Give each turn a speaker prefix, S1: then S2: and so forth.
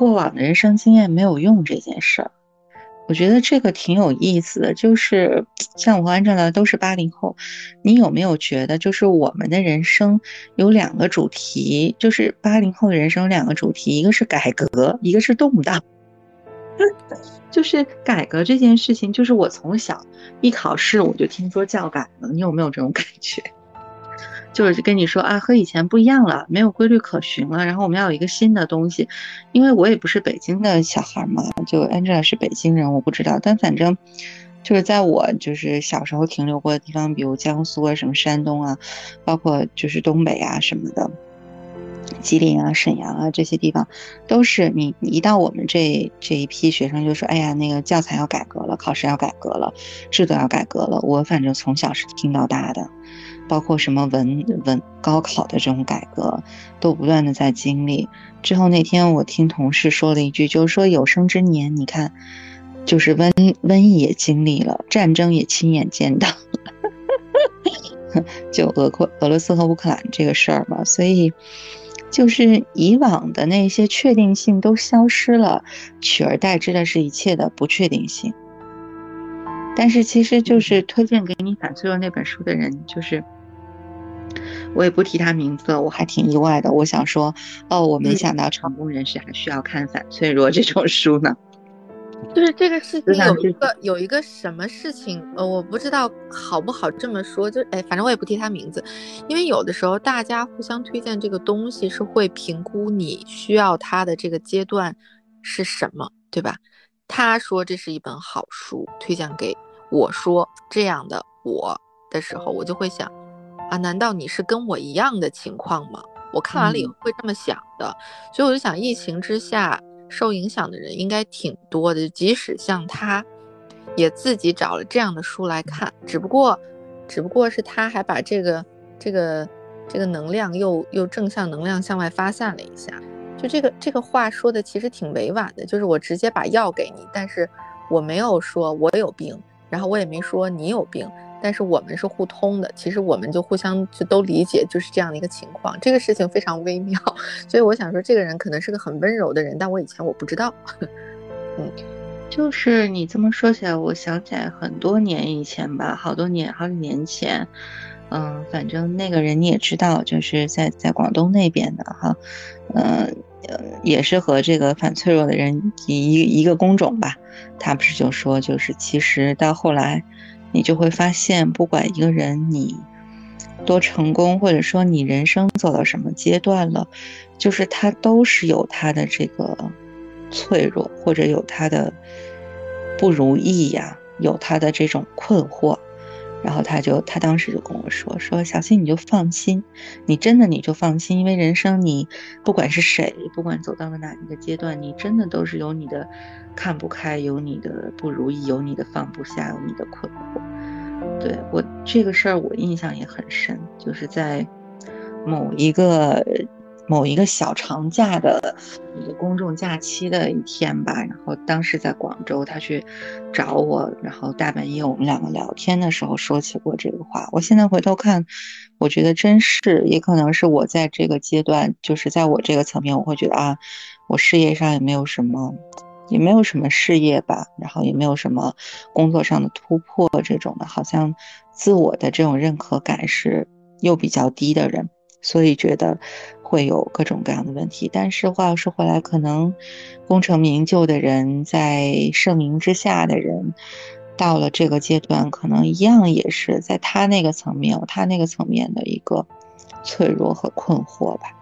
S1: 过往的人生经验没有用这件事儿。我觉得这个挺有意思的，就是像我和安正聊都是八零后，你有没有觉得，就是我们的人生有两个主题，就是八零后的人生有两个主题，一个是改革，一个是动荡。就是改革这件事情，就是我从小一考试我就听说教改了，你有没有这种感觉？就是跟你说啊，和以前不一样了，没有规律可循了。然后我们要有一个新的东西，因为我也不是北京的小孩嘛，就 Angela 是北京人，我不知道。但反正就是在我就是小时候停留过的地方，比如江苏啊、什么山东啊，包括就是东北啊什么的，吉林啊、沈阳啊这些地方，都是你一到我们这这一批学生就说，哎呀，那个教材要改革了，考试要改革了，制度要改革了。我反正从小是听到大的。包括什么文文高考的这种改革，都不断的在经历。之后那天我听同事说了一句，就是说有生之年，你看，就是瘟瘟疫也经历了，战争也亲眼见到，就俄克俄罗斯和乌克兰这个事儿嘛。所以，就是以往的那些确定性都消失了，取而代之的是一切的不确定性。但是其实就是推荐给你反脆弱那本书的人，就是。我也不提他名字，我还挺意外的。我想说，哦，我没想到成功人士还需要看反脆弱这种书呢。
S2: 就是这个事情有一个有一个什么事情，呃，我不知道好不好这么说。就哎，反正我也不提他名字，因为有的时候大家互相推荐这个东西是会评估你需要它的这个阶段是什么，对吧？他说这是一本好书，推荐给我说这样的我的时候，我就会想。啊，难道你是跟我一样的情况吗？我看完了以后会这么想的，所以我就想，疫情之下受影响的人应该挺多的，即使像他，也自己找了这样的书来看，只不过，只不过是他还把这个这个这个能量又又正向能量向外发散了一下，就这个这个话说的其实挺委婉的，就是我直接把药给你，但是我没有说我有病，然后我也没说你有病。但是我们是互通的，其实我们就互相就都理解，就是这样的一个情况。这个事情非常微妙，所以我想说，这个人可能是个很温柔的人，但我以前我不知道。
S1: 嗯，就是你这么说起来，我想起来很多年以前吧，好多年好几年前，嗯，反正那个人你也知道，就是在在广东那边的哈，嗯，也是和这个反脆弱的人一一个工种吧。他不是就说，就是其实到后来。你就会发现，不管一个人你多成功，或者说你人生走到什么阶段了，就是他都是有他的这个脆弱，或者有他的不如意呀，有他的这种困惑。然后他就他当时就跟我说：“说小新你就放心，你真的你就放心，因为人生你不管是谁，不管走到了哪一个阶段，你真的都是有你的。”看不开，有你的不如意，有你的放不下，有你的困惑。对我这个事儿，我印象也很深，就是在某一个某一个小长假的一个公众假期的一天吧，然后当时在广州，他去找我，然后大半夜我们两个聊天的时候说起过这个话。我现在回头看，我觉得真是，也可能是我在这个阶段，就是在我这个层面，我会觉得啊，我事业上也没有什么。也没有什么事业吧，然后也没有什么工作上的突破这种的，好像自我的这种认可感是又比较低的人，所以觉得会有各种各样的问题。但是话又说回来，可能功成名就的人，在盛名之下的人，到了这个阶段，可能一样也是在他那个层面他那个层面的一个脆弱和困惑吧。